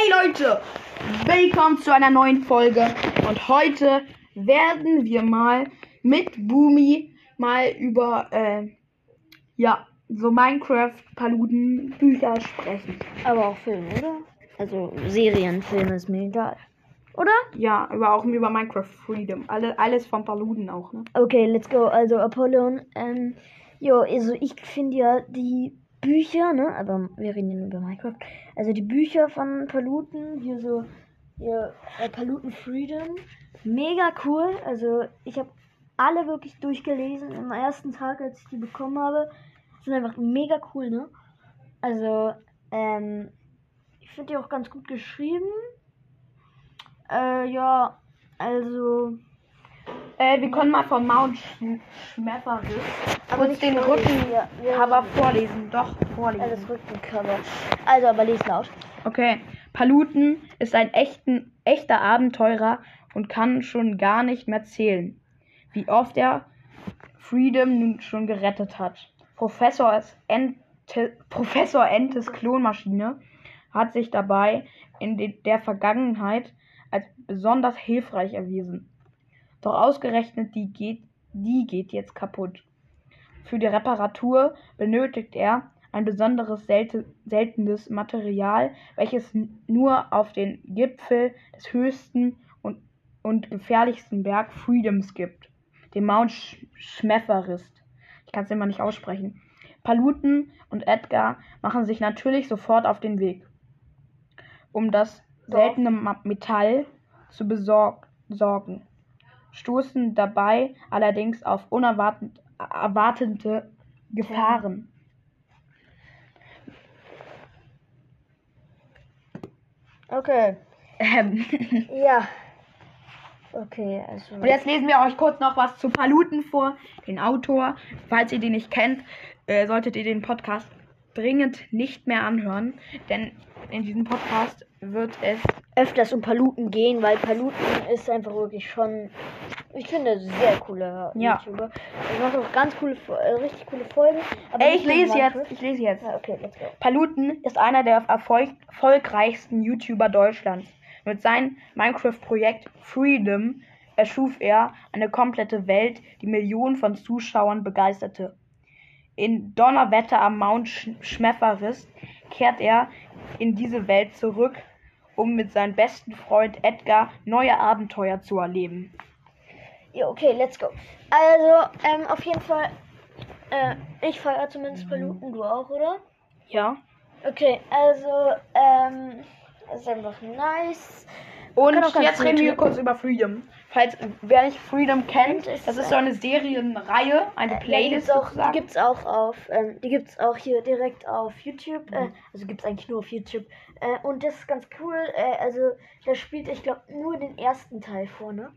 Hey Leute, willkommen zu einer neuen Folge und heute werden wir mal mit Boomy mal über äh, ja so Minecraft Paluden Bücher sprechen. Aber auch Filme, oder? Also Serienfilme ist mir egal. Oder? Ja, aber auch über Minecraft Freedom. Alle, alles von Paluden auch, ne? Okay, let's go. Also Apollon, ähm, jo, also ich finde ja die Bücher, ne? Aber wir reden über Minecraft. Also die Bücher von Paluten, hier so, hier, äh, Paluten Freedom, mega cool. Also ich habe alle wirklich durchgelesen am ersten Tag, als ich die bekommen habe. Sind einfach mega cool, ne? Also, ähm, ich finde die auch ganz gut geschrieben. Äh, ja, also. Äh, wir können mal von Mount Sch Schmefferis kurz den ja. Rückencover vorlesen. Doch, Also vorlesen. das Rückencover. Also, aber les laut. Okay. Paluten ist ein echten, echter Abenteurer und kann schon gar nicht mehr zählen, wie oft er Freedom nun schon gerettet hat. Professor Ente, Professor Entes Klonmaschine hat sich dabei in de, der Vergangenheit als besonders hilfreich erwiesen. Doch ausgerechnet die geht, die geht jetzt kaputt. Für die Reparatur benötigt er ein besonderes selte, seltenes Material, welches nur auf den Gipfel des höchsten und, und gefährlichsten Berg Freedoms gibt, dem Mount Sch Schmeferist. Ich kann es immer nicht aussprechen. Paluten und Edgar machen sich natürlich sofort auf den Weg, um das seltene Metall zu besorg sorgen, stoßen dabei allerdings auf unerwartete erwartete Gefahren. Okay. Ähm, Ja. Okay, also. Und jetzt lesen wir euch kurz noch was zu Paluten vor, den Autor. Falls ihr den nicht kennt, äh, solltet ihr den Podcast dringend nicht mehr anhören, denn in diesem Podcast wird es öfters um Paluten gehen, weil Paluten ist einfach wirklich schon. Ich finde, sehr cooler Ja. YouTuber. Er macht auch ganz coole, äh, richtig coole Folgen. Aber Ey, ich lese jetzt, ich lese jetzt. Ja, okay, let's go. Paluten ist einer der erfolg erfolgreichsten YouTuber Deutschlands. Mit seinem Minecraft-Projekt Freedom erschuf er eine komplette Welt, die Millionen von Zuschauern begeisterte. In Donnerwetter am Mount Sch Schmeferis kehrt er in diese Welt zurück, um mit seinem besten Freund Edgar neue Abenteuer zu erleben. Ja, okay, let's go. Also, ähm, auf jeden Fall. Äh, ich feiere zumindest Paluten, du auch, oder? Ja. Okay, also, ähm, ist einfach nice. Und jetzt reden wir kurz über Freedom. Falls wer nicht Freedom kennt, Ist, das ist so eine Serienreihe, eine Äh, ja, die Playlist gibt's auch, die gibt's auch auf, ähm, die gibt's auch hier direkt auf YouTube. Äh, Mhm. also gibt's eigentlich nur auf YouTube. Äh, und das ist ganz cool. Äh, also da spielt, ich glaube, nur den ersten Teil vor, ne?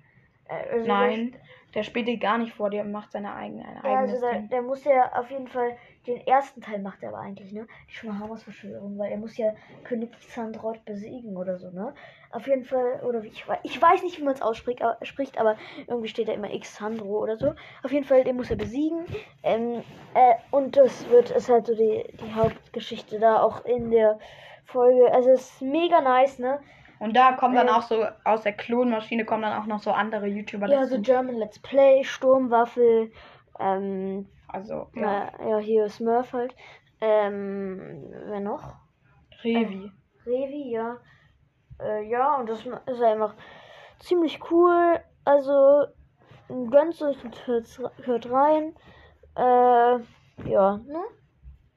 Äh, also Nein, der spielt die gar nicht vor, der macht seine eigene, ein ja, also der, der muss ja auf jeden Fall den ersten Teil macht er aber eigentlich, ne? Die Schmahamas Verschwörung, weil er muss ja König Xandrot besiegen oder so, ne? Auf jeden Fall, oder wie ich weiß, ich weiß nicht, wie man es ausspricht, aber, spricht, aber irgendwie steht da immer Xandro oder so. Auf jeden Fall, den muss er besiegen. Ähm, äh, und das wird, ist halt so die, die Hauptgeschichte da auch in der Folge. Also es ist mega nice, ne? Und da kommen dann äh, auch so, aus der Klonmaschine kommen dann auch noch so andere YouTuber Ja, so. German Let's Play, Sturmwaffel, ähm, Also, ja, Ja, ja hier Smurf halt. Ähm, wer noch? Revi. Revi, ja. Äh, ja, und das ist einfach ziemlich cool. Also, gönnt euch und hört, hört rein. Äh, ja, ne?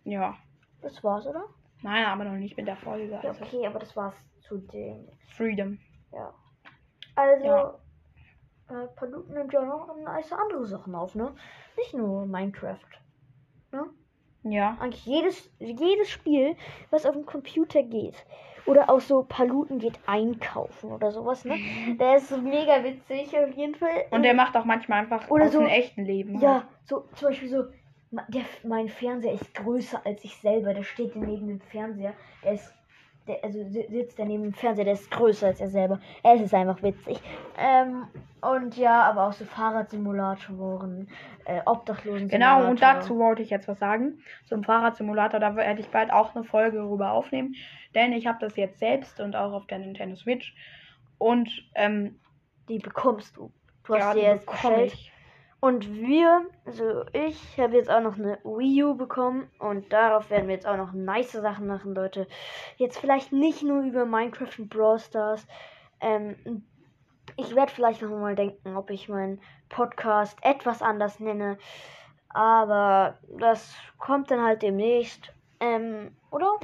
Ja. Das war's, oder? Nein, aber noch nicht mit der Folge. Also, okay, aber das war's zu dem. Freedom. Ja. Also, Ja. äh, Paluten nimmt ja noch nice andere Sachen auf, ne? Nicht nur Minecraft. Ne? Ja. eigentlich jedes, jedes Spiel, was auf dem Computer geht. Oder auch so Paluten geht einkaufen oder sowas, ne? Der ist so mega witzig auf jeden Fall. Und der macht auch manchmal einfach Oder aus so- dem echten Leben. Ja, so zum Beispiel so, der, mein Fernseher ist größer als ich selber. Der steht neben dem Fernseher. Der ist der, also si- sitzt er neben dem Fernseher, der ist größer als er selber. Es ist einfach witzig. Ähm, und ja, aber auch so Fahrradsimulatoren, äh, Obdachlosen. Genau, und dazu wollte ich jetzt was sagen. Zum Fahrradsimulator, da werde ich bald auch eine Folge darüber aufnehmen. Denn ich habe das jetzt selbst und auch auf der Nintendo Switch. Und ähm, Die bekommst du. Du hast ja, sie die jetzt bestellt. ich. Und wir, also ich, habe jetzt auch noch eine Wii U bekommen und darauf werden wir jetzt auch noch nice Sachen machen, Leute. Jetzt vielleicht nicht nur über Minecraft und Brawl Stars. Ähm, ich werde vielleicht noch mal denken, ob ich meinen Podcast etwas anders nenne. Aber das kommt dann halt demnächst. Ähm, oder?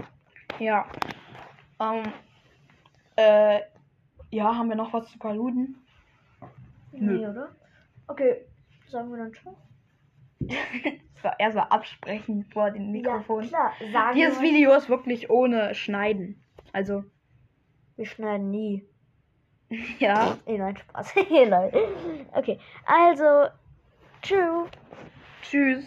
Ja. Ähm, äh, ja, haben wir noch was zu Paluden? Nö. Nee, oder? Okay, sagen wir dann schon. Das war erst mal absprechen vor dem Mikrofon. Ja, klar, Dieses wir, Video ist wirklich ohne Schneiden. Also, wir schneiden nie. ja. Eh, nein, Spaß. Nein. okay, also, tschüss. Tschüss.